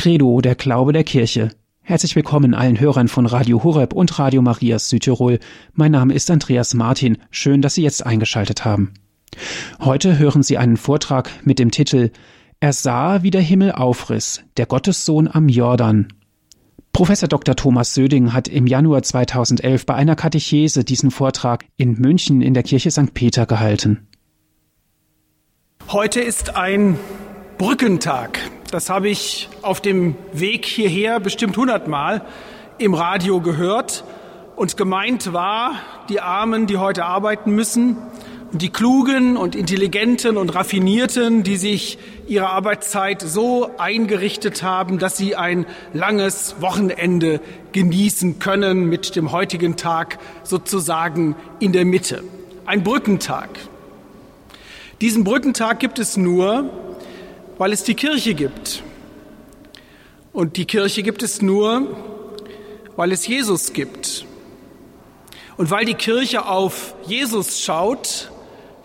Credo, der Glaube der Kirche. Herzlich willkommen allen Hörern von Radio Horeb und Radio Marias Südtirol. Mein Name ist Andreas Martin. Schön, dass Sie jetzt eingeschaltet haben. Heute hören Sie einen Vortrag mit dem Titel Er sah, wie der Himmel aufriss, der Gottessohn am Jordan. Professor Dr. Thomas Söding hat im Januar 2011 bei einer Katechese diesen Vortrag in München in der Kirche St. Peter gehalten. Heute ist ein Brückentag. Das habe ich auf dem Weg hierher bestimmt hundertmal im Radio gehört. Und gemeint war, die Armen, die heute arbeiten müssen, und die Klugen und Intelligenten und Raffinierten, die sich ihre Arbeitszeit so eingerichtet haben, dass sie ein langes Wochenende genießen können mit dem heutigen Tag sozusagen in der Mitte. Ein Brückentag. Diesen Brückentag gibt es nur, weil es die Kirche gibt. Und die Kirche gibt es nur, weil es Jesus gibt. Und weil die Kirche auf Jesus schaut,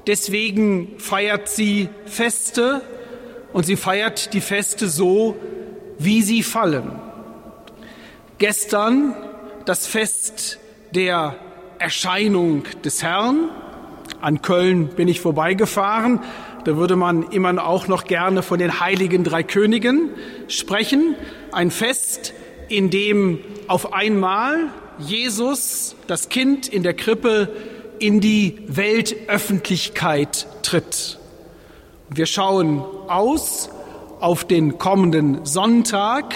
deswegen feiert sie Feste und sie feiert die Feste so, wie sie fallen. Gestern das Fest der Erscheinung des Herrn. An Köln bin ich vorbeigefahren. Da würde man immer auch noch gerne von den heiligen drei Königen sprechen. Ein Fest, in dem auf einmal Jesus, das Kind in der Krippe, in die Weltöffentlichkeit tritt. Wir schauen aus auf den kommenden Sonntag,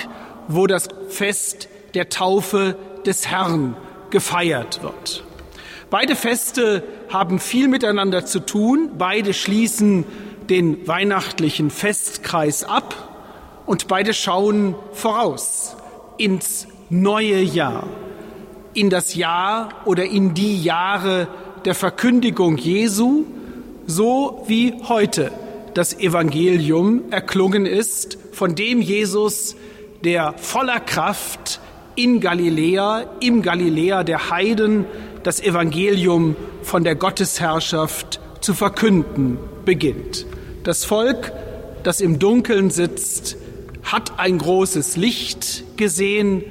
wo das Fest der Taufe des Herrn gefeiert wird. Beide Feste haben viel miteinander zu tun. Beide schließen den weihnachtlichen Festkreis ab und beide schauen voraus ins neue Jahr, in das Jahr oder in die Jahre der Verkündigung Jesu, so wie heute das Evangelium erklungen ist, von dem Jesus, der voller Kraft in Galiläa, im Galiläa der Heiden, das Evangelium von der Gottesherrschaft zu verkünden beginnt. Das Volk, das im Dunkeln sitzt, hat ein großes Licht gesehen.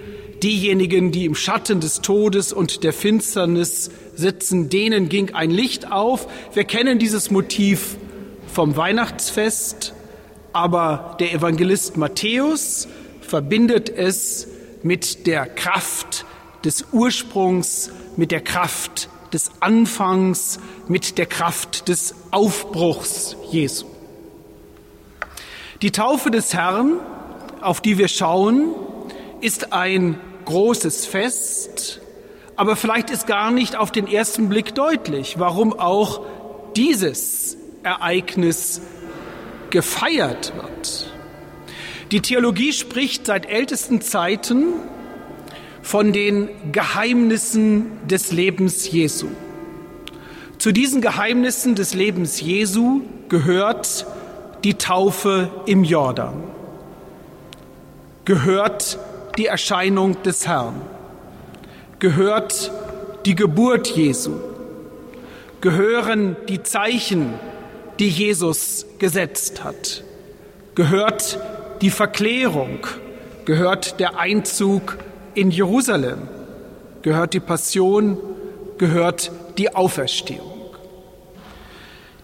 Diejenigen, die im Schatten des Todes und der Finsternis sitzen, denen ging ein Licht auf. Wir kennen dieses Motiv vom Weihnachtsfest, aber der Evangelist Matthäus verbindet es mit der Kraft des Ursprungs, mit der Kraft des Anfangs, mit der Kraft des Aufbruchs Jesu. Die Taufe des Herrn, auf die wir schauen, ist ein großes Fest, aber vielleicht ist gar nicht auf den ersten Blick deutlich, warum auch dieses Ereignis gefeiert wird. Die Theologie spricht seit ältesten Zeiten von den Geheimnissen des Lebens Jesu. Zu diesen Geheimnissen des Lebens Jesu gehört die Taufe im Jordan, gehört die Erscheinung des Herrn, gehört die Geburt Jesu, gehören die Zeichen, die Jesus gesetzt hat, gehört die Verklärung, gehört der Einzug in Jerusalem, gehört die Passion, gehört die Auferstehung.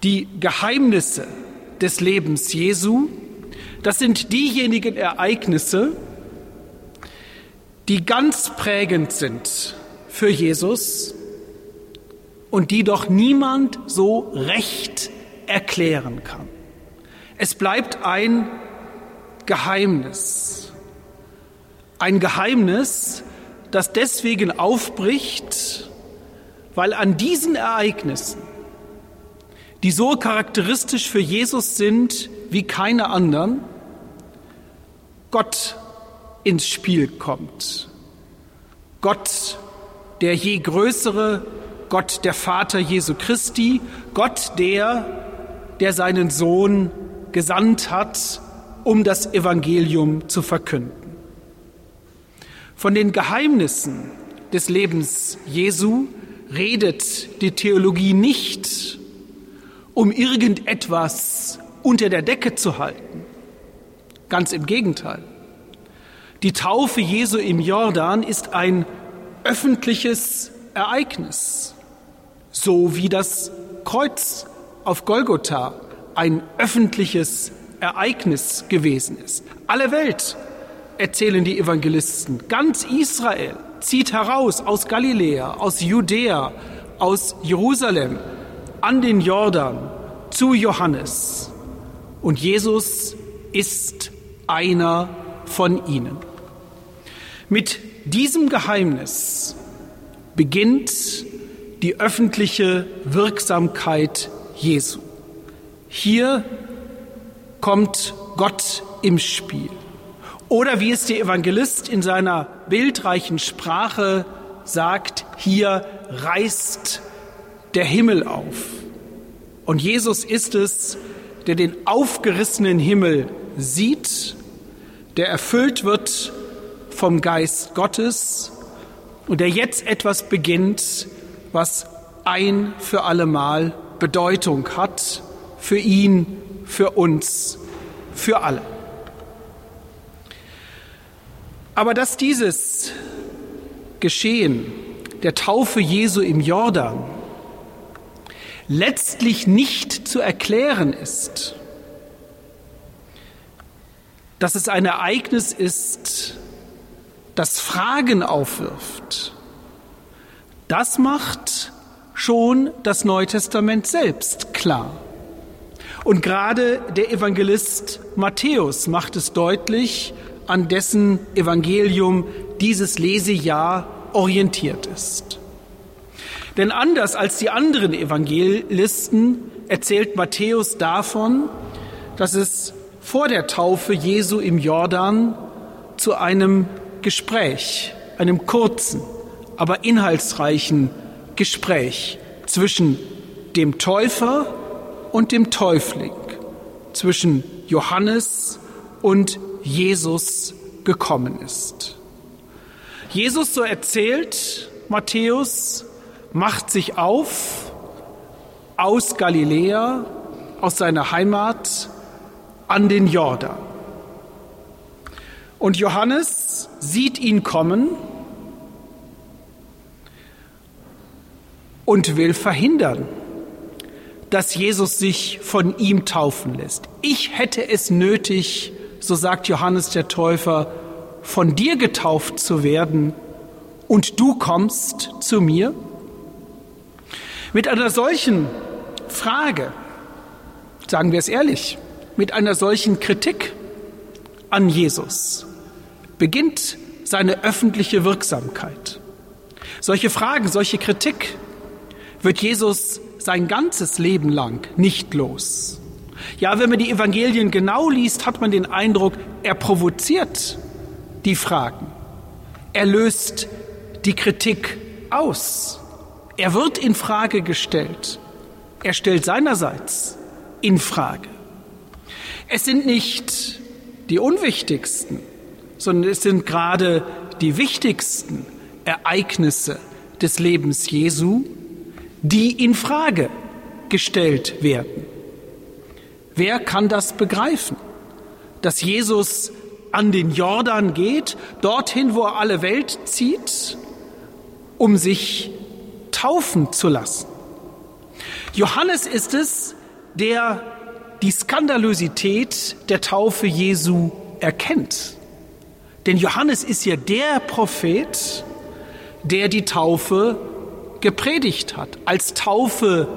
Die Geheimnisse des Lebens Jesu, das sind diejenigen Ereignisse, die ganz prägend sind für Jesus und die doch niemand so recht erklären kann. Es bleibt ein Geheimnis. Ein Geheimnis, das deswegen aufbricht, weil an diesen Ereignissen, die so charakteristisch für Jesus sind wie keine anderen, Gott ins Spiel kommt. Gott, der je größere, Gott der Vater Jesu Christi, Gott der, der seinen Sohn gesandt hat, um das Evangelium zu verkünden. Von den Geheimnissen des Lebens Jesu redet die Theologie nicht, um irgendetwas unter der Decke zu halten. Ganz im Gegenteil. Die Taufe Jesu im Jordan ist ein öffentliches Ereignis, so wie das Kreuz auf Golgotha ein öffentliches Ereignis gewesen ist. Alle Welt, erzählen die Evangelisten, ganz Israel zieht heraus aus Galiläa, aus Judäa, aus Jerusalem an den Jordan zu Johannes. Und Jesus ist einer von ihnen. Mit diesem Geheimnis beginnt die öffentliche Wirksamkeit Jesu. Hier kommt Gott im Spiel. Oder wie es der Evangelist in seiner bildreichen Sprache sagt, hier reißt der Himmel auf. Und Jesus ist es, der den aufgerissenen Himmel sieht, der erfüllt wird vom Geist Gottes und der jetzt etwas beginnt, was ein für allemal Bedeutung hat, für ihn, für uns, für alle. Aber dass dieses Geschehen der Taufe Jesu im Jordan letztlich nicht zu erklären ist, dass es ein Ereignis ist, das Fragen aufwirft, das macht schon das Neue Testament selbst klar. Und gerade der Evangelist Matthäus macht es deutlich, an dessen Evangelium dieses Lesejahr orientiert ist. Denn anders als die anderen Evangelisten erzählt Matthäus davon, dass es vor der Taufe Jesu im Jordan zu einem Gespräch, einem kurzen, aber inhaltsreichen Gespräch zwischen dem Täufer und dem Täufling, zwischen Johannes und Jesus gekommen ist. Jesus, so erzählt Matthäus, macht sich auf aus Galiläa, aus seiner Heimat an den Jordan. Und Johannes sieht ihn kommen und will verhindern, dass Jesus sich von ihm taufen lässt. Ich hätte es nötig, so sagt Johannes der Täufer, von dir getauft zu werden und du kommst zu mir? Mit einer solchen Frage, sagen wir es ehrlich, mit einer solchen Kritik an Jesus beginnt seine öffentliche Wirksamkeit. Solche Fragen, solche Kritik wird Jesus sein ganzes Leben lang nicht los. Ja, wenn man die Evangelien genau liest, hat man den Eindruck, er provoziert die Fragen. Er löst die Kritik aus. Er wird in Frage gestellt. Er stellt seinerseits in Frage. Es sind nicht die unwichtigsten, sondern es sind gerade die wichtigsten Ereignisse des Lebens Jesu, die in Frage gestellt werden. Wer kann das begreifen? Dass Jesus an den Jordan geht, dorthin, wo er alle Welt zieht, um sich taufen zu lassen. Johannes ist es, der die Skandalosität der Taufe Jesu erkennt. Denn Johannes ist ja der Prophet, der die Taufe gepredigt hat, als Taufe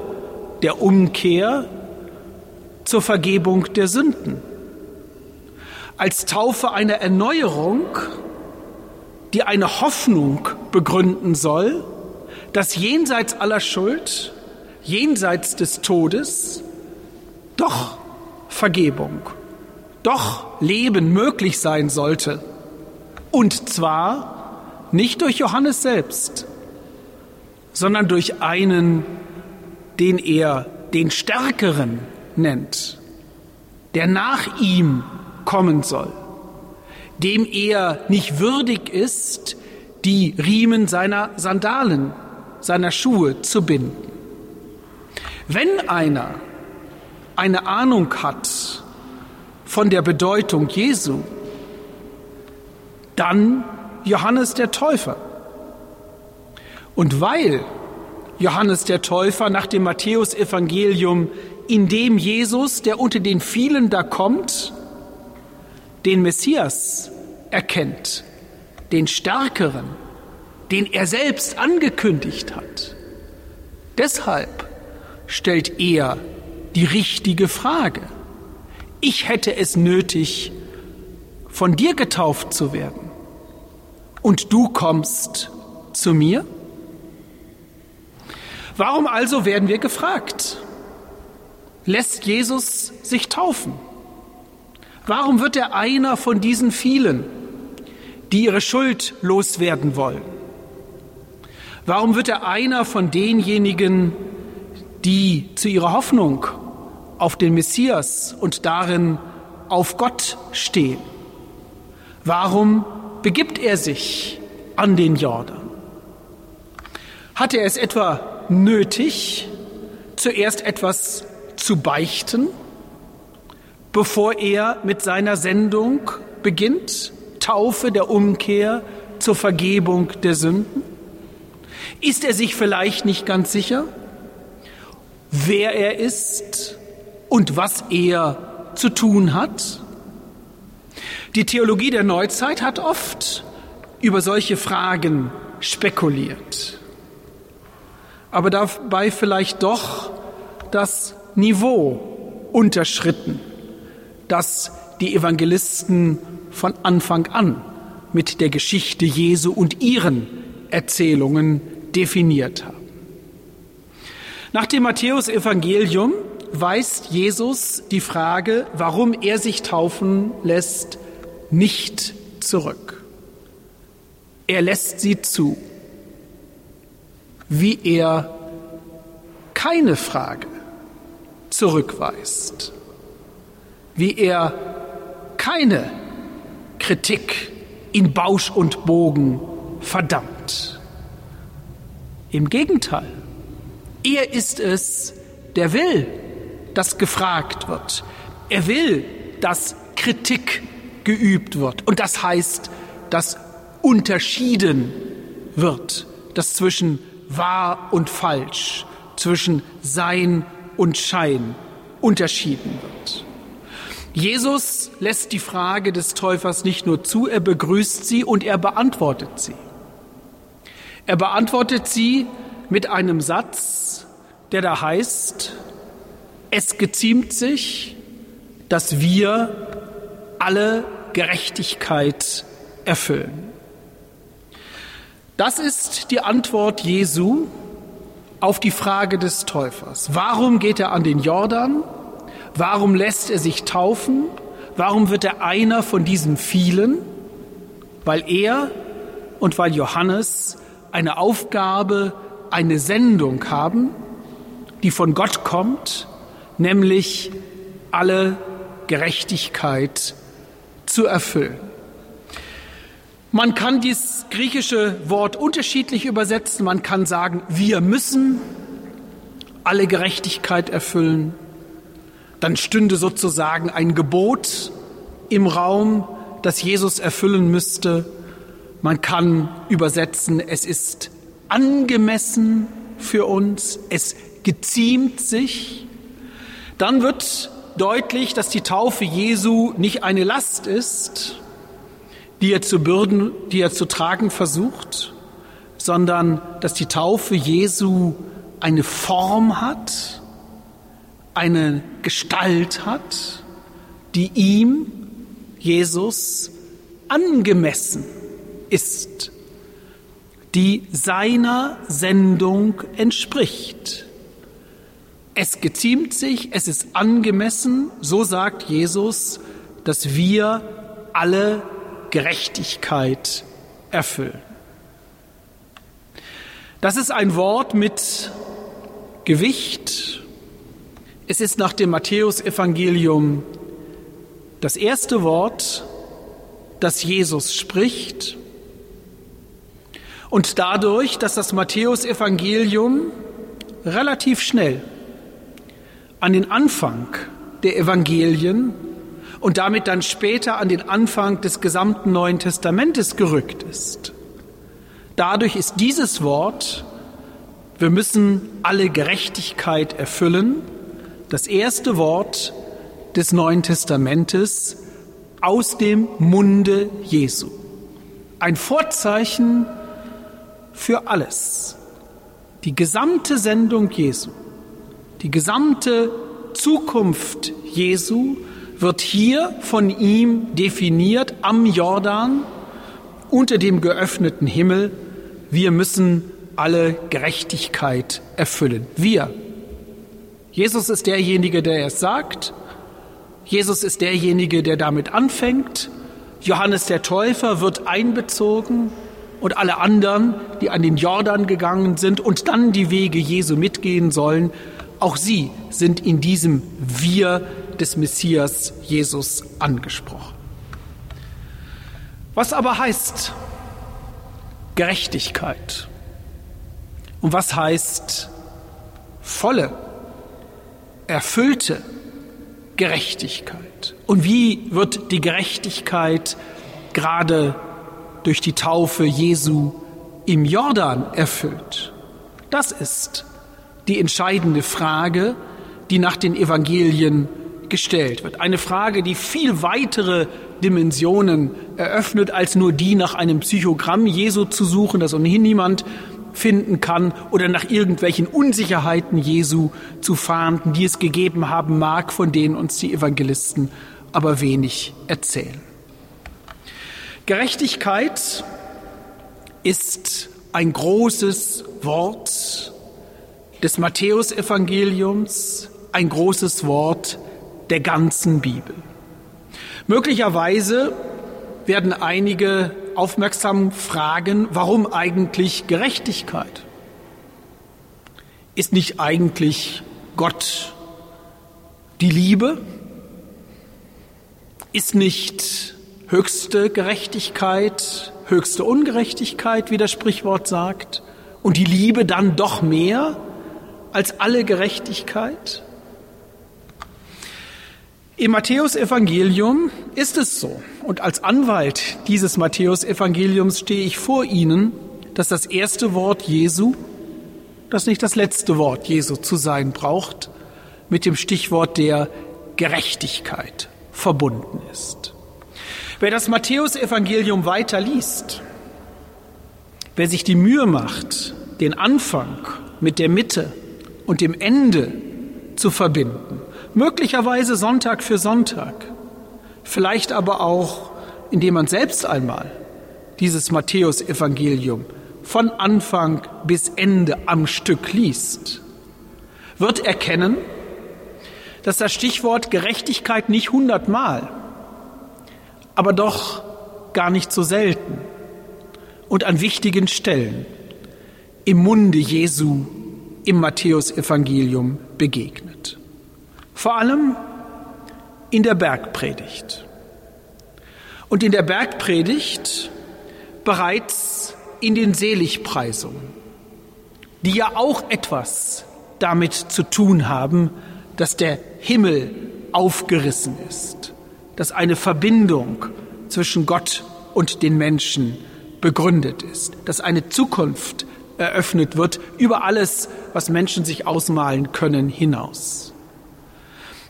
der Umkehr zur Vergebung der Sünden, als Taufe einer Erneuerung, die eine Hoffnung begründen soll, dass jenseits aller Schuld, jenseits des Todes, doch Vergebung, doch Leben möglich sein sollte. Und zwar nicht durch Johannes selbst, sondern durch einen, den er den Stärkeren nennt, der nach ihm kommen soll, dem er nicht würdig ist, die Riemen seiner Sandalen, seiner Schuhe zu binden. Wenn einer eine Ahnung hat von der Bedeutung Jesu, dann Johannes der Täufer. Und weil Johannes der Täufer nach dem Matthäusevangelium, in dem Jesus, der unter den vielen da kommt, den Messias erkennt, den Stärkeren, den er selbst angekündigt hat. Deshalb stellt er die richtige Frage. Ich hätte es nötig, von dir getauft zu werden. Und du kommst zu mir? Warum also werden wir gefragt? Lässt Jesus sich taufen? Warum wird er einer von diesen vielen, die ihre Schuld loswerden wollen? Warum wird er einer von denjenigen, die zu ihrer Hoffnung auf den Messias und darin auf Gott stehen? Warum begibt er sich an den Jordan? Hat er es etwa nötig, zuerst etwas zu beichten, bevor er mit seiner Sendung beginnt, Taufe der Umkehr zur Vergebung der Sünden? Ist er sich vielleicht nicht ganz sicher, wer er ist und was er zu tun hat? Die Theologie der Neuzeit hat oft über solche Fragen spekuliert aber dabei vielleicht doch das Niveau unterschritten, das die Evangelisten von Anfang an mit der Geschichte Jesu und ihren Erzählungen definiert haben. Nach dem Matthäusevangelium weist Jesus die Frage, warum er sich taufen lässt, nicht zurück. Er lässt sie zu wie er keine Frage zurückweist, wie er keine Kritik in Bausch und Bogen verdammt. Im Gegenteil, er ist es, der will, dass gefragt wird. Er will, dass Kritik geübt wird. Und das heißt, dass unterschieden wird, dass zwischen wahr und falsch, zwischen Sein und Schein unterschieden wird. Jesus lässt die Frage des Täufers nicht nur zu, er begrüßt sie und er beantwortet sie. Er beantwortet sie mit einem Satz, der da heißt, es geziemt sich, dass wir alle Gerechtigkeit erfüllen. Das ist die Antwort Jesu auf die Frage des Täufers. Warum geht er an den Jordan? Warum lässt er sich taufen? Warum wird er einer von diesen vielen? Weil er und weil Johannes eine Aufgabe, eine Sendung haben, die von Gott kommt, nämlich alle Gerechtigkeit zu erfüllen. Man kann dieses griechische Wort unterschiedlich übersetzen. Man kann sagen, wir müssen alle Gerechtigkeit erfüllen. Dann stünde sozusagen ein Gebot im Raum, das Jesus erfüllen müsste. Man kann übersetzen, es ist angemessen für uns, es geziemt sich. Dann wird deutlich, dass die Taufe Jesu nicht eine Last ist, die er zu bürden, die er zu tragen versucht, sondern dass die Taufe Jesu eine Form hat, eine Gestalt hat, die ihm, Jesus, angemessen ist, die seiner Sendung entspricht. Es geziemt sich, es ist angemessen, so sagt Jesus, dass wir alle Gerechtigkeit erfüllen. Das ist ein Wort mit Gewicht. Es ist nach dem Matthäusevangelium das erste Wort, das Jesus spricht. Und dadurch, dass das Matthäusevangelium relativ schnell an den Anfang der Evangelien und damit dann später an den Anfang des gesamten Neuen Testamentes gerückt ist. Dadurch ist dieses Wort, wir müssen alle Gerechtigkeit erfüllen, das erste Wort des Neuen Testamentes aus dem Munde Jesu. Ein Vorzeichen für alles. Die gesamte Sendung Jesu, die gesamte Zukunft Jesu wird hier von ihm definiert am Jordan unter dem geöffneten Himmel. Wir müssen alle Gerechtigkeit erfüllen. Wir. Jesus ist derjenige, der es sagt. Jesus ist derjenige, der damit anfängt. Johannes der Täufer wird einbezogen und alle anderen, die an den Jordan gegangen sind und dann die Wege Jesu mitgehen sollen, auch sie sind in diesem Wir des Messias Jesus angesprochen. Was aber heißt Gerechtigkeit? Und was heißt volle, erfüllte Gerechtigkeit? Und wie wird die Gerechtigkeit gerade durch die Taufe Jesu im Jordan erfüllt? Das ist die entscheidende Frage, die nach den Evangelien gestellt wird. Eine Frage, die viel weitere Dimensionen eröffnet, als nur die nach einem Psychogramm Jesu zu suchen, das ohnehin niemand finden kann, oder nach irgendwelchen Unsicherheiten Jesu zu fahnden, die es gegeben haben mag, von denen uns die Evangelisten aber wenig erzählen. Gerechtigkeit ist ein großes Wort des Matthäusevangeliums, ein großes Wort der ganzen Bibel. Möglicherweise werden einige aufmerksam fragen, warum eigentlich Gerechtigkeit? Ist nicht eigentlich Gott die Liebe? Ist nicht höchste Gerechtigkeit höchste Ungerechtigkeit, wie das Sprichwort sagt, und die Liebe dann doch mehr als alle Gerechtigkeit? Im Matthäusevangelium ist es so, und als Anwalt dieses Matthäusevangeliums stehe ich vor Ihnen, dass das erste Wort Jesu, das nicht das letzte Wort Jesu zu sein braucht, mit dem Stichwort der Gerechtigkeit verbunden ist. Wer das Matthäusevangelium weiter liest, wer sich die Mühe macht, den Anfang mit der Mitte und dem Ende zu verbinden, möglicherweise Sonntag für Sonntag, vielleicht aber auch, indem man selbst einmal dieses Matthäusevangelium von Anfang bis Ende am Stück liest, wird erkennen, dass das Stichwort Gerechtigkeit nicht hundertmal, aber doch gar nicht so selten und an wichtigen Stellen im Munde Jesu im Matthäusevangelium begegnet. Vor allem in der Bergpredigt. Und in der Bergpredigt bereits in den Seligpreisungen, die ja auch etwas damit zu tun haben, dass der Himmel aufgerissen ist, dass eine Verbindung zwischen Gott und den Menschen begründet ist, dass eine Zukunft eröffnet wird über alles, was Menschen sich ausmalen können, hinaus.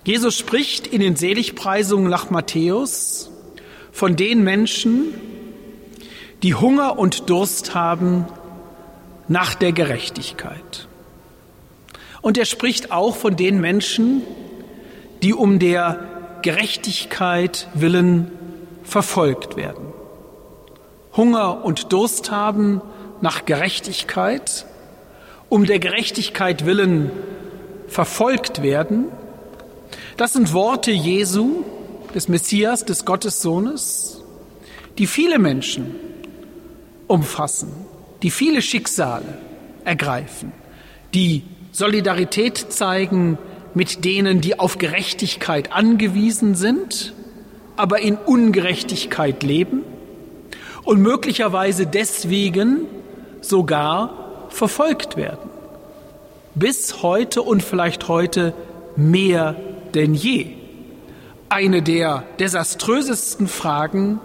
Jesus spricht in den Seligpreisungen nach Matthäus von den Menschen, die Hunger und Durst haben nach der Gerechtigkeit. Und er spricht auch von den Menschen, die um der Gerechtigkeit willen verfolgt werden. Hunger und Durst haben nach Gerechtigkeit, um der Gerechtigkeit willen verfolgt werden das sind Worte Jesu, des Messias, des Gottessohnes, die viele Menschen umfassen, die viele Schicksale ergreifen, die Solidarität zeigen mit denen, die auf Gerechtigkeit angewiesen sind, aber in Ungerechtigkeit leben und möglicherweise deswegen sogar verfolgt werden. Bis heute und vielleicht heute mehr denn je. eine der desaströsesten Fragen,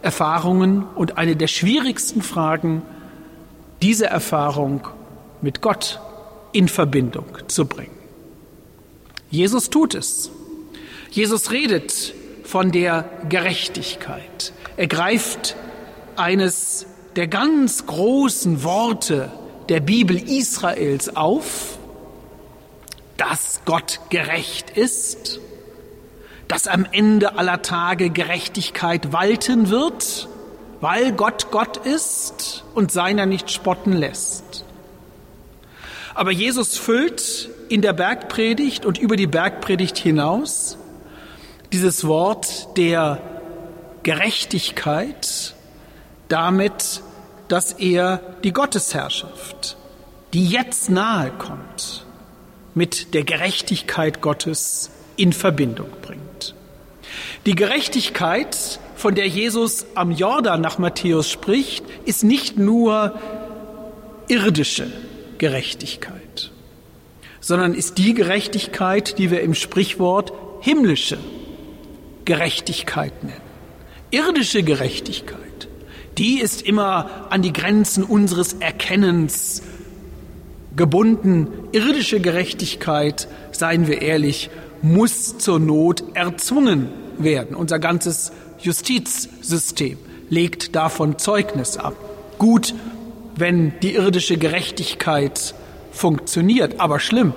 Erfahrungen und eine der schwierigsten Fragen, diese Erfahrung mit Gott in Verbindung zu bringen. Jesus tut es. Jesus redet von der Gerechtigkeit. Er greift eines der ganz großen Worte der Bibel Israels auf, dass Gott gerecht ist, dass am Ende aller Tage Gerechtigkeit walten wird, weil Gott Gott ist und seiner nicht spotten lässt. Aber Jesus füllt in der Bergpredigt und über die Bergpredigt hinaus dieses Wort der Gerechtigkeit damit, dass er die Gottesherrschaft, die jetzt nahe kommt, mit der Gerechtigkeit Gottes in Verbindung bringt. Die Gerechtigkeit, von der Jesus am Jordan nach Matthäus spricht, ist nicht nur irdische Gerechtigkeit, sondern ist die Gerechtigkeit, die wir im Sprichwort himmlische Gerechtigkeit nennen. Irdische Gerechtigkeit, die ist immer an die Grenzen unseres Erkennens gebunden. Irdische Gerechtigkeit, seien wir ehrlich, muss zur Not erzwungen werden. Unser ganzes Justizsystem legt davon Zeugnis ab. Gut, wenn die irdische Gerechtigkeit funktioniert, aber schlimm,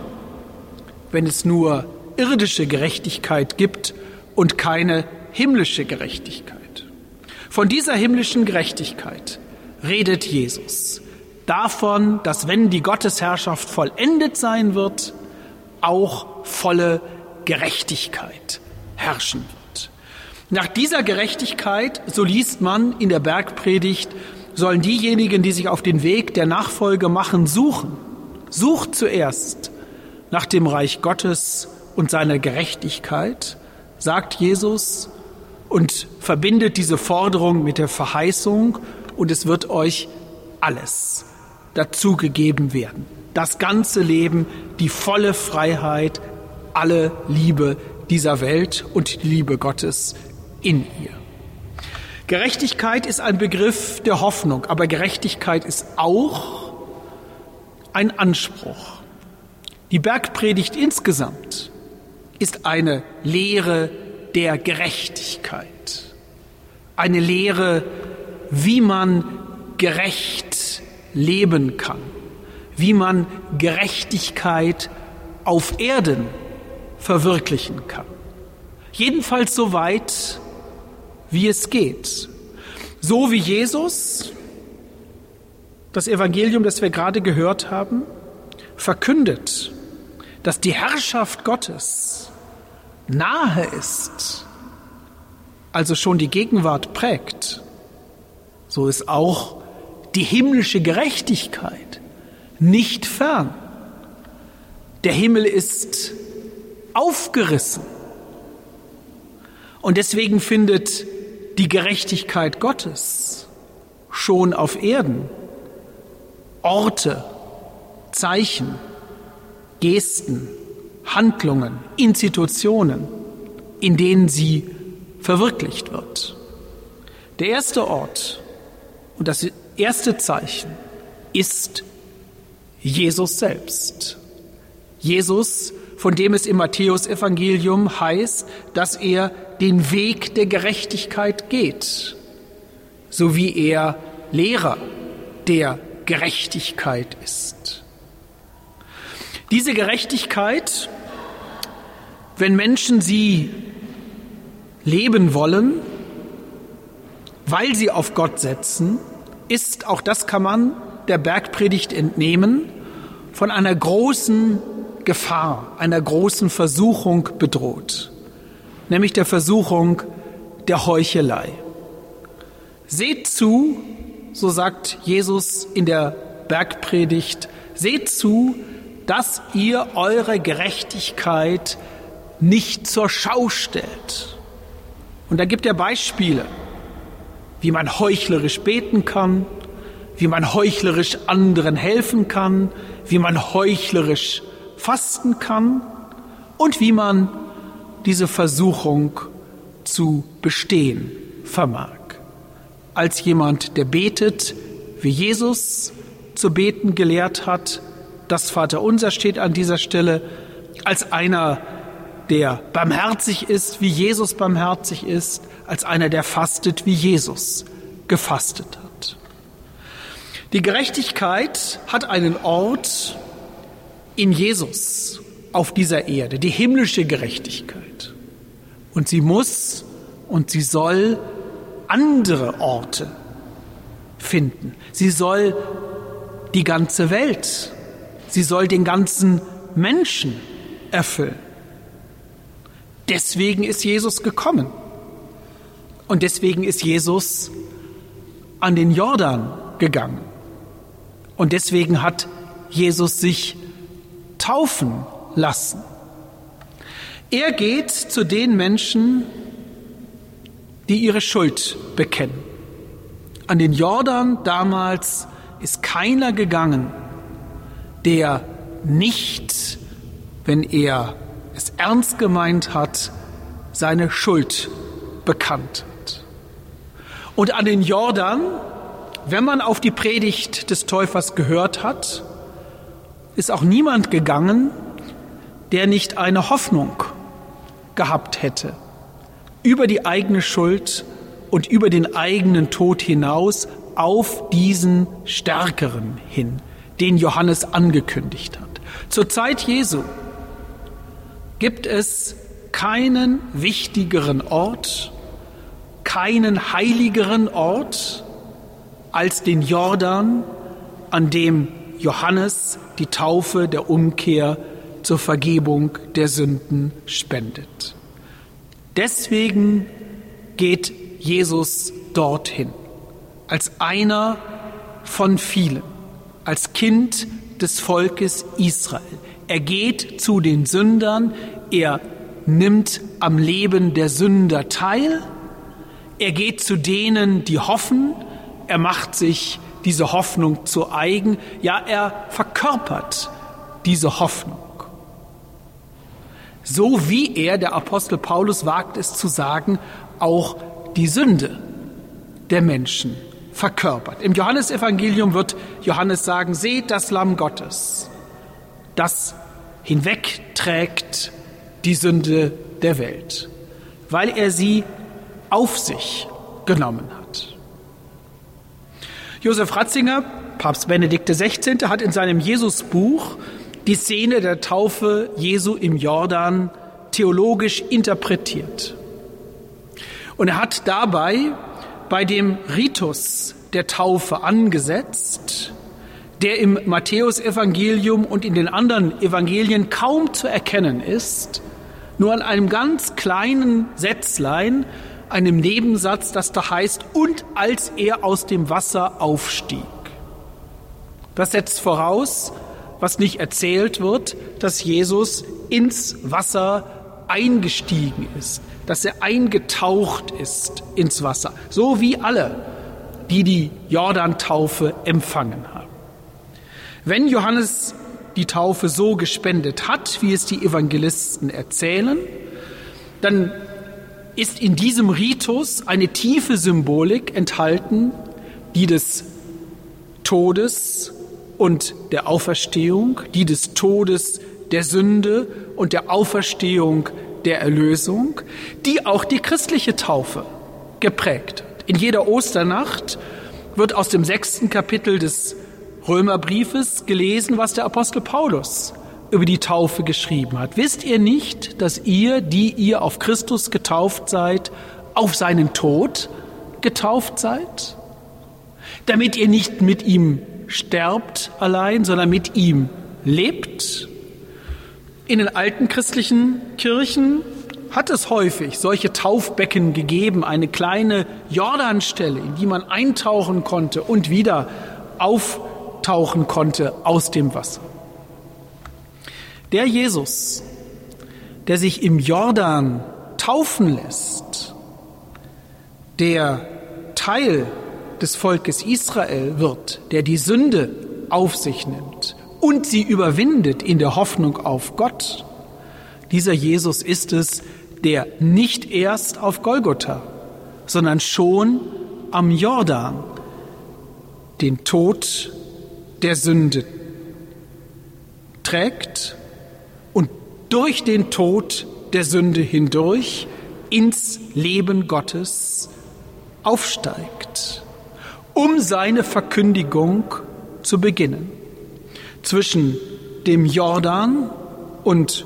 wenn es nur irdische Gerechtigkeit gibt und keine himmlische Gerechtigkeit. Von dieser himmlischen Gerechtigkeit redet Jesus. Davon, dass wenn die Gottesherrschaft vollendet sein wird, auch volle Gerechtigkeit herrschen wird. Nach dieser Gerechtigkeit, so liest man in der Bergpredigt, sollen diejenigen, die sich auf den Weg der Nachfolge machen, suchen. Sucht zuerst nach dem Reich Gottes und seiner Gerechtigkeit, sagt Jesus und verbindet diese Forderung mit der Verheißung und es wird euch alles dazu gegeben werden. Das ganze Leben, die volle Freiheit, alle Liebe dieser Welt und die Liebe Gottes in ihr. Gerechtigkeit ist ein Begriff der Hoffnung, aber Gerechtigkeit ist auch ein Anspruch. Die Bergpredigt insgesamt ist eine Lehre der Gerechtigkeit, eine Lehre, wie man gerecht leben kann, wie man Gerechtigkeit auf Erden verwirklichen kann. Jedenfalls so weit, wie es geht. So wie Jesus das Evangelium, das wir gerade gehört haben, verkündet, dass die Herrschaft Gottes nahe ist, also schon die Gegenwart prägt, so ist auch die himmlische Gerechtigkeit nicht fern. Der Himmel ist aufgerissen. Und deswegen findet die Gerechtigkeit Gottes schon auf Erden Orte, Zeichen, Gesten, Handlungen, Institutionen, in denen sie verwirklicht wird. Der erste Ort und das erste Zeichen ist Jesus selbst. Jesus von dem es im Matthäusevangelium heißt, dass er den Weg der Gerechtigkeit geht, so wie er Lehrer der Gerechtigkeit ist. Diese Gerechtigkeit, wenn Menschen sie leben wollen, weil sie auf Gott setzen, ist, auch das kann man der Bergpredigt entnehmen, von einer großen Gefahr, einer großen Versuchung bedroht, nämlich der Versuchung der Heuchelei. Seht zu, so sagt Jesus in der Bergpredigt, seht zu, dass ihr eure Gerechtigkeit nicht zur Schau stellt. Und da gibt er Beispiele, wie man heuchlerisch beten kann, wie man heuchlerisch anderen helfen kann, wie man heuchlerisch fasten kann und wie man diese Versuchung zu bestehen vermag. Als jemand, der betet, wie Jesus zu beten gelehrt hat, das Vaterunser steht an dieser Stelle, als einer, der barmherzig ist, wie Jesus barmherzig ist, als einer, der fastet, wie Jesus gefastet hat. Die Gerechtigkeit hat einen Ort in Jesus auf dieser Erde, die himmlische Gerechtigkeit. Und sie muss und sie soll andere Orte finden. Sie soll die ganze Welt, sie soll den ganzen Menschen erfüllen. Deswegen ist Jesus gekommen. Und deswegen ist Jesus an den Jordan gegangen. Und deswegen hat Jesus sich taufen lassen. Er geht zu den Menschen, die ihre Schuld bekennen. An den Jordan damals ist keiner gegangen, der nicht, wenn er es ernst gemeint hat, seine Schuld bekannt hat. Und an den Jordan, wenn man auf die Predigt des Täufers gehört hat, ist auch niemand gegangen, der nicht eine Hoffnung gehabt hätte über die eigene Schuld und über den eigenen Tod hinaus auf diesen Stärkeren hin, den Johannes angekündigt hat. Zur Zeit Jesu gibt es keinen wichtigeren Ort, keinen heiligeren Ort als den Jordan, an dem Johannes die Taufe der Umkehr zur Vergebung der Sünden spendet. Deswegen geht Jesus dorthin, als einer von vielen, als Kind des Volkes Israel. Er geht zu den Sündern, er nimmt am Leben der Sünder teil, er geht zu denen, die hoffen, er macht sich diese Hoffnung zu eigen, ja, er verkörpert diese Hoffnung. So wie er, der Apostel Paulus wagt es zu sagen, auch die Sünde der Menschen verkörpert. Im Johannesevangelium wird Johannes sagen, seht das Lamm Gottes, das hinwegträgt die Sünde der Welt, weil er sie auf sich genommen hat. Josef Ratzinger, Papst Benedikt XVI., hat in seinem Jesusbuch die Szene der Taufe Jesu im Jordan theologisch interpretiert. Und er hat dabei bei dem Ritus der Taufe angesetzt, der im Matthäusevangelium und in den anderen Evangelien kaum zu erkennen ist, nur an einem ganz kleinen Sätzlein einem Nebensatz, das da heißt, und als er aus dem Wasser aufstieg. Das setzt voraus, was nicht erzählt wird, dass Jesus ins Wasser eingestiegen ist, dass er eingetaucht ist ins Wasser, so wie alle, die die Jordantaufe empfangen haben. Wenn Johannes die Taufe so gespendet hat, wie es die Evangelisten erzählen, dann ist in diesem Ritus eine tiefe Symbolik enthalten, die des Todes und der Auferstehung, die des Todes der Sünde und der Auferstehung der Erlösung, die auch die christliche Taufe geprägt. In jeder Osternacht wird aus dem sechsten Kapitel des Römerbriefes gelesen, was der Apostel Paulus über die Taufe geschrieben hat. Wisst ihr nicht, dass ihr, die ihr auf Christus getauft seid, auf seinen Tod getauft seid? Damit ihr nicht mit ihm sterbt allein, sondern mit ihm lebt? In den alten christlichen Kirchen hat es häufig solche Taufbecken gegeben, eine kleine Jordanstelle, in die man eintauchen konnte und wieder auftauchen konnte aus dem Wasser. Der Jesus, der sich im Jordan taufen lässt, der Teil des Volkes Israel wird, der die Sünde auf sich nimmt und sie überwindet in der Hoffnung auf Gott, dieser Jesus ist es, der nicht erst auf Golgotha, sondern schon am Jordan den Tod der Sünde trägt und durch den Tod der Sünde hindurch ins Leben Gottes aufsteigt, um seine Verkündigung zu beginnen. Zwischen dem Jordan und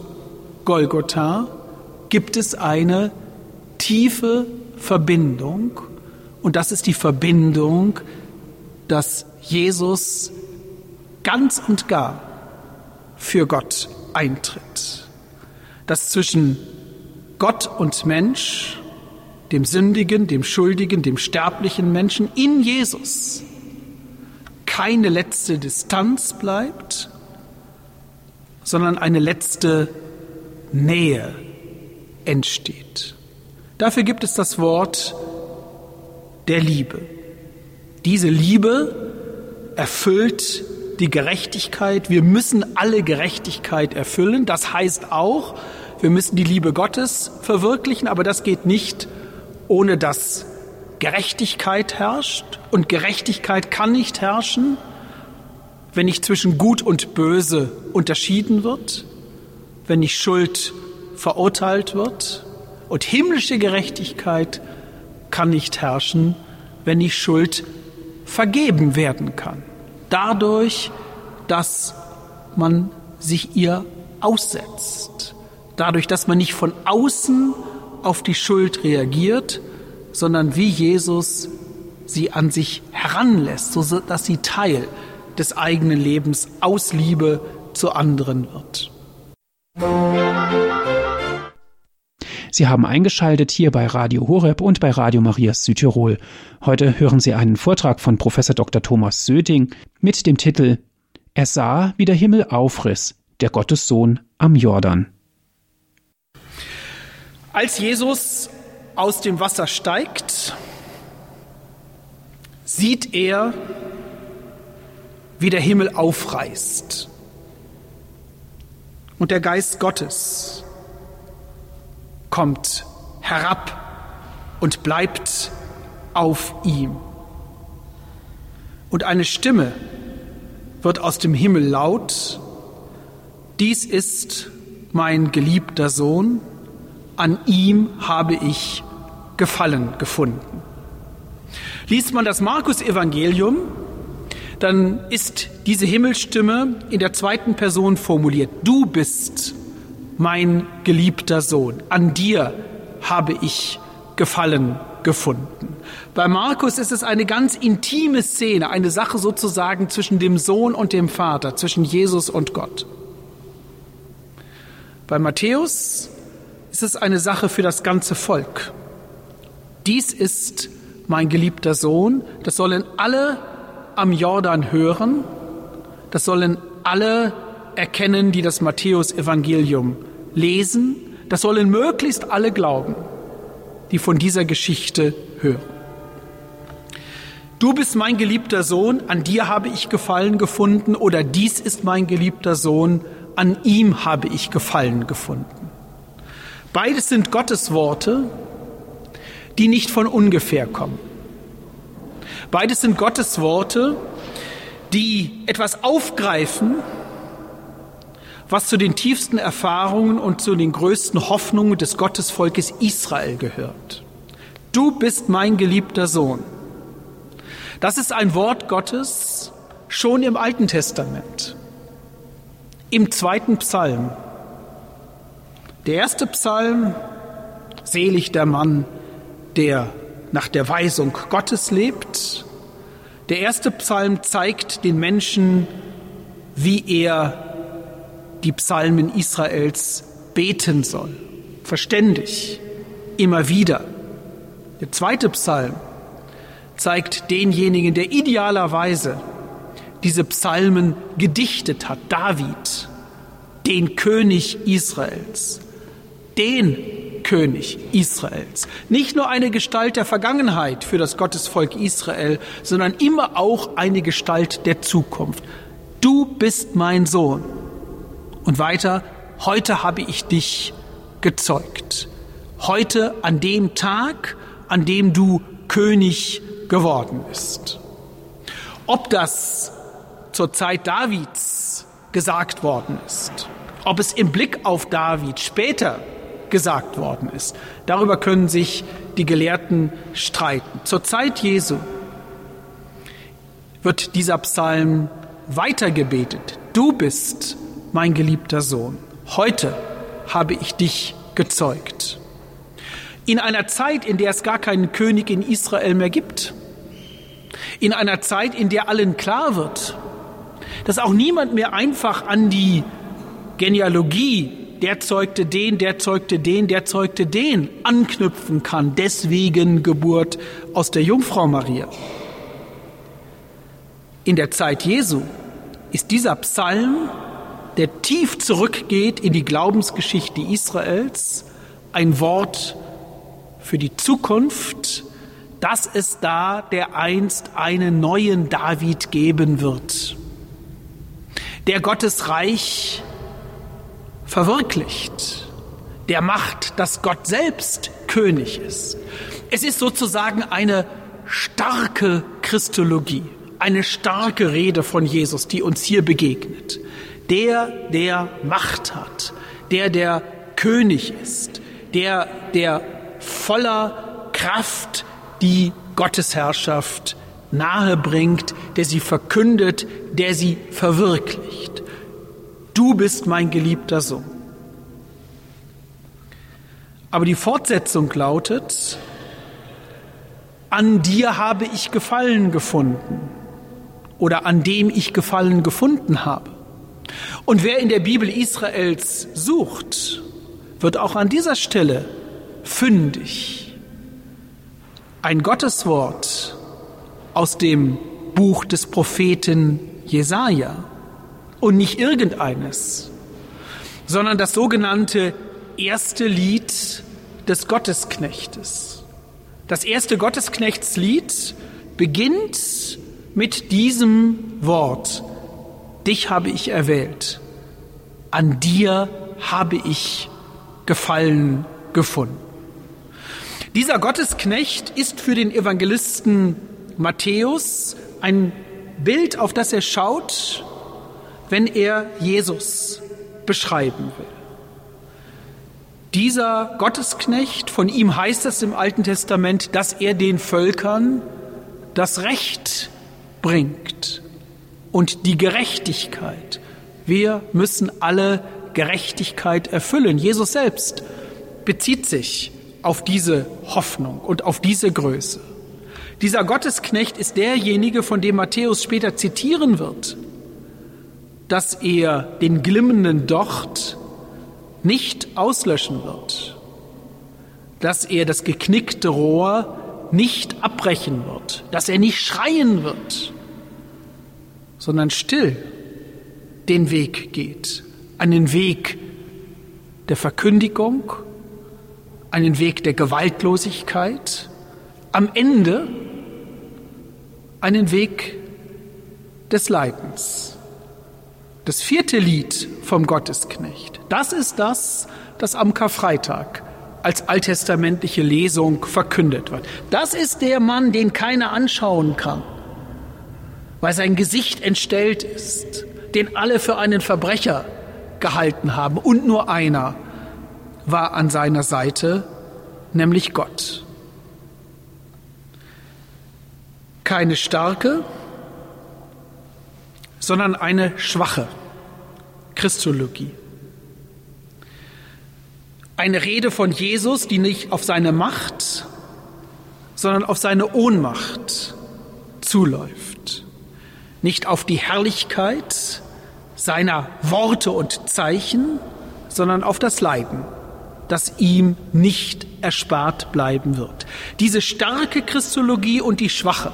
Golgotha gibt es eine tiefe Verbindung und das ist die Verbindung, dass Jesus ganz und gar für Gott eintritt. Dass zwischen Gott und Mensch, dem sündigen, dem schuldigen, dem sterblichen Menschen in Jesus keine letzte Distanz bleibt, sondern eine letzte Nähe entsteht. Dafür gibt es das Wort der Liebe. Diese Liebe erfüllt die Gerechtigkeit. Wir müssen alle Gerechtigkeit erfüllen. Das heißt auch, wir müssen die Liebe Gottes verwirklichen, aber das geht nicht, ohne dass Gerechtigkeit herrscht. Und Gerechtigkeit kann nicht herrschen, wenn nicht zwischen Gut und Böse unterschieden wird, wenn nicht Schuld verurteilt wird. Und himmlische Gerechtigkeit kann nicht herrschen, wenn nicht Schuld vergeben werden kann dadurch, dass man sich ihr aussetzt, dadurch, dass man nicht von außen auf die Schuld reagiert, sondern wie Jesus sie an sich heranlässt, so dass sie Teil des eigenen Lebens aus Liebe zu anderen wird. Sie haben eingeschaltet hier bei Radio Horeb und bei Radio Marias Südtirol. Heute hören Sie einen Vortrag von Professor Dr. Thomas Söding mit dem Titel Er sah, wie der Himmel aufriss, der Gottessohn am Jordan. Als Jesus aus dem Wasser steigt, sieht er, wie der Himmel aufreißt und der Geist Gottes kommt herab und bleibt auf ihm. Und eine Stimme wird aus dem Himmel laut, dies ist mein geliebter Sohn, an ihm habe ich Gefallen gefunden. Liest man das Markus-Evangelium, dann ist diese Himmelsstimme in der zweiten Person formuliert. Du bist mein geliebter Sohn, an dir habe ich Gefallen gefunden. Bei Markus ist es eine ganz intime Szene, eine Sache sozusagen zwischen dem Sohn und dem Vater, zwischen Jesus und Gott. Bei Matthäus ist es eine Sache für das ganze Volk. Dies ist mein geliebter Sohn, das sollen alle am Jordan hören, das sollen alle erkennen, die das Matthäus-Evangelium lesen, das sollen möglichst alle glauben, die von dieser Geschichte hören. Du bist mein geliebter Sohn, an dir habe ich Gefallen gefunden, oder dies ist mein geliebter Sohn, an ihm habe ich Gefallen gefunden. Beides sind Gottes Worte, die nicht von ungefähr kommen. Beides sind Gottes Worte, die etwas aufgreifen, was zu den tiefsten Erfahrungen und zu den größten Hoffnungen des Gottesvolkes Israel gehört. Du bist mein geliebter Sohn. Das ist ein Wort Gottes schon im Alten Testament, im zweiten Psalm. Der erste Psalm, selig der Mann, der nach der Weisung Gottes lebt. Der erste Psalm zeigt den Menschen, wie er die Psalmen Israels beten soll. Verständig, immer wieder. Der zweite Psalm zeigt denjenigen, der idealerweise diese Psalmen gedichtet hat, David, den König Israels, den König Israels. Nicht nur eine Gestalt der Vergangenheit für das Gottesvolk Israel, sondern immer auch eine Gestalt der Zukunft. Du bist mein Sohn. Und weiter, heute habe ich dich gezeugt. Heute an dem Tag, an dem du König geworden bist. Ob das zur Zeit Davids gesagt worden ist, ob es im Blick auf David später gesagt worden ist, darüber können sich die Gelehrten streiten. Zur Zeit Jesu wird dieser Psalm weitergebetet. Du bist mein geliebter Sohn. Heute habe ich dich gezeugt. In einer Zeit, in der es gar keinen König in Israel mehr gibt. In einer Zeit, in der allen klar wird, dass auch niemand mehr einfach an die Genealogie, der zeugte den, der zeugte den, der zeugte den, anknüpfen kann. Deswegen Geburt aus der Jungfrau Maria. In der Zeit Jesu ist dieser Psalm, der tief zurückgeht in die Glaubensgeschichte Israels, ein Wort für die Zukunft, dass es da der einst einen neuen David geben wird, der Gottes Reich verwirklicht, der macht, dass Gott selbst König ist. Es ist sozusagen eine starke Christologie, eine starke Rede von Jesus, die uns hier begegnet. Der, der Macht hat, der, der König ist, der, der voller Kraft die Gottesherrschaft nahe bringt, der sie verkündet, der sie verwirklicht. Du bist mein geliebter Sohn. Aber die Fortsetzung lautet, an dir habe ich Gefallen gefunden oder an dem ich Gefallen gefunden habe. Und wer in der Bibel Israels sucht, wird auch an dieser Stelle fündig. Ein Gotteswort aus dem Buch des Propheten Jesaja und nicht irgendeines, sondern das sogenannte erste Lied des Gottesknechtes. Das erste Gottesknechtslied beginnt mit diesem Wort. Dich habe ich erwählt. An dir habe ich Gefallen gefunden. Dieser Gottesknecht ist für den Evangelisten Matthäus ein Bild, auf das er schaut, wenn er Jesus beschreiben will. Dieser Gottesknecht, von ihm heißt es im Alten Testament, dass er den Völkern das Recht bringt und die Gerechtigkeit. Wir müssen alle Gerechtigkeit erfüllen. Jesus selbst bezieht sich auf diese Hoffnung und auf diese Größe. Dieser Gottesknecht ist derjenige, von dem Matthäus später zitieren wird, dass er den glimmenden Docht nicht auslöschen wird, dass er das geknickte Rohr nicht abbrechen wird, dass er nicht schreien wird, sondern still den Weg geht, einen Weg der Verkündigung, einen Weg der Gewaltlosigkeit, am Ende einen Weg des Leidens. Das vierte Lied vom Gottesknecht, das ist das, das am Karfreitag als alttestamentliche Lesung verkündet wird. Das ist der Mann, den keiner anschauen kann, weil sein Gesicht entstellt ist, den alle für einen Verbrecher gehalten haben und nur einer war an seiner Seite, nämlich Gott. Keine starke, sondern eine schwache Christologie. Eine Rede von Jesus, die nicht auf seine Macht, sondern auf seine Ohnmacht zuläuft. Nicht auf die Herrlichkeit seiner Worte und Zeichen, sondern auf das Leiden, das ihm nicht erspart bleiben wird. Diese starke Christologie und die schwache,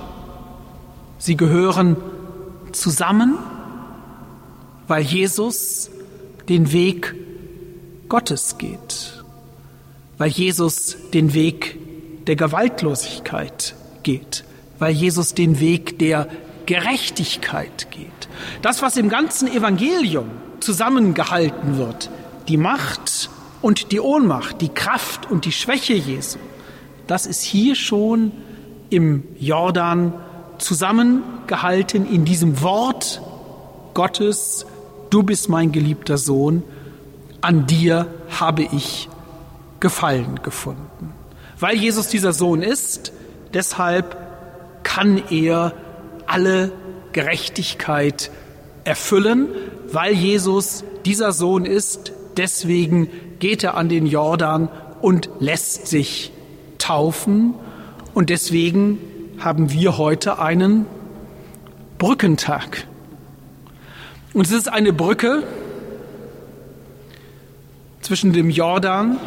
sie gehören zusammen, weil Jesus den Weg Gottes geht, weil Jesus den Weg der Gewaltlosigkeit geht, weil Jesus den Weg der Gerechtigkeit geht. Das, was im ganzen Evangelium zusammengehalten wird, die Macht und die Ohnmacht, die Kraft und die Schwäche Jesu, das ist hier schon im Jordan zusammengehalten in diesem Wort Gottes, du bist mein geliebter Sohn, an dir habe ich Gefallen gefunden. Weil Jesus dieser Sohn ist, deshalb kann er alle Gerechtigkeit erfüllen, weil Jesus dieser Sohn ist, deswegen geht er an den Jordan und lässt sich taufen und deswegen haben wir heute einen Brückentag. Und es ist eine Brücke zwischen dem Jordan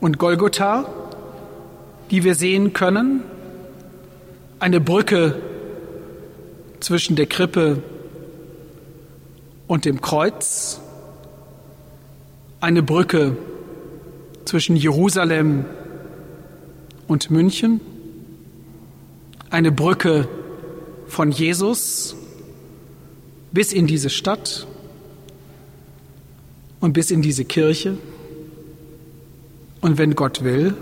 und Golgotha, die wir sehen können. Eine Brücke zwischen der Krippe und dem Kreuz. Eine Brücke zwischen Jerusalem und München. Eine Brücke von Jesus bis in diese Stadt und bis in diese Kirche und wenn Gott will,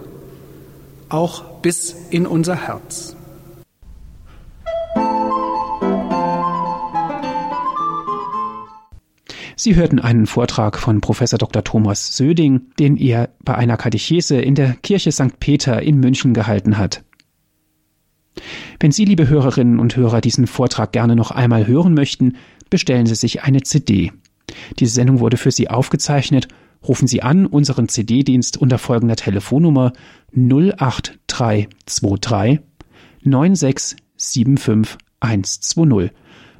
auch bis in unser Herz. Sie hörten einen Vortrag von Professor Dr. Thomas Söding, den er bei einer Katechese in der Kirche St. Peter in München gehalten hat. Wenn Sie, liebe Hörerinnen und Hörer, diesen Vortrag gerne noch einmal hören möchten, bestellen Sie sich eine CD. Diese Sendung wurde für Sie aufgezeichnet. Rufen Sie an unseren CD-Dienst unter folgender Telefonnummer 08323 9675120.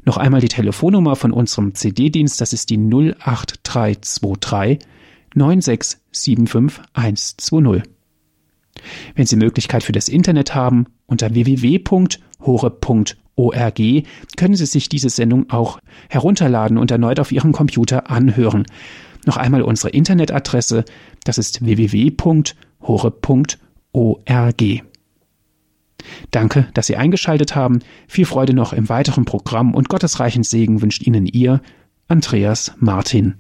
Noch einmal die Telefonnummer von unserem CD-Dienst, das ist die 08323 9675120. Wenn Sie Möglichkeit für das Internet haben, unter www.hore.org können Sie sich diese Sendung auch herunterladen und erneut auf Ihrem Computer anhören. Noch einmal unsere Internetadresse, das ist www.hore.org. Danke, dass Sie eingeschaltet haben. Viel Freude noch im weiteren Programm und gottesreichen Segen wünscht Ihnen Ihr Andreas Martin.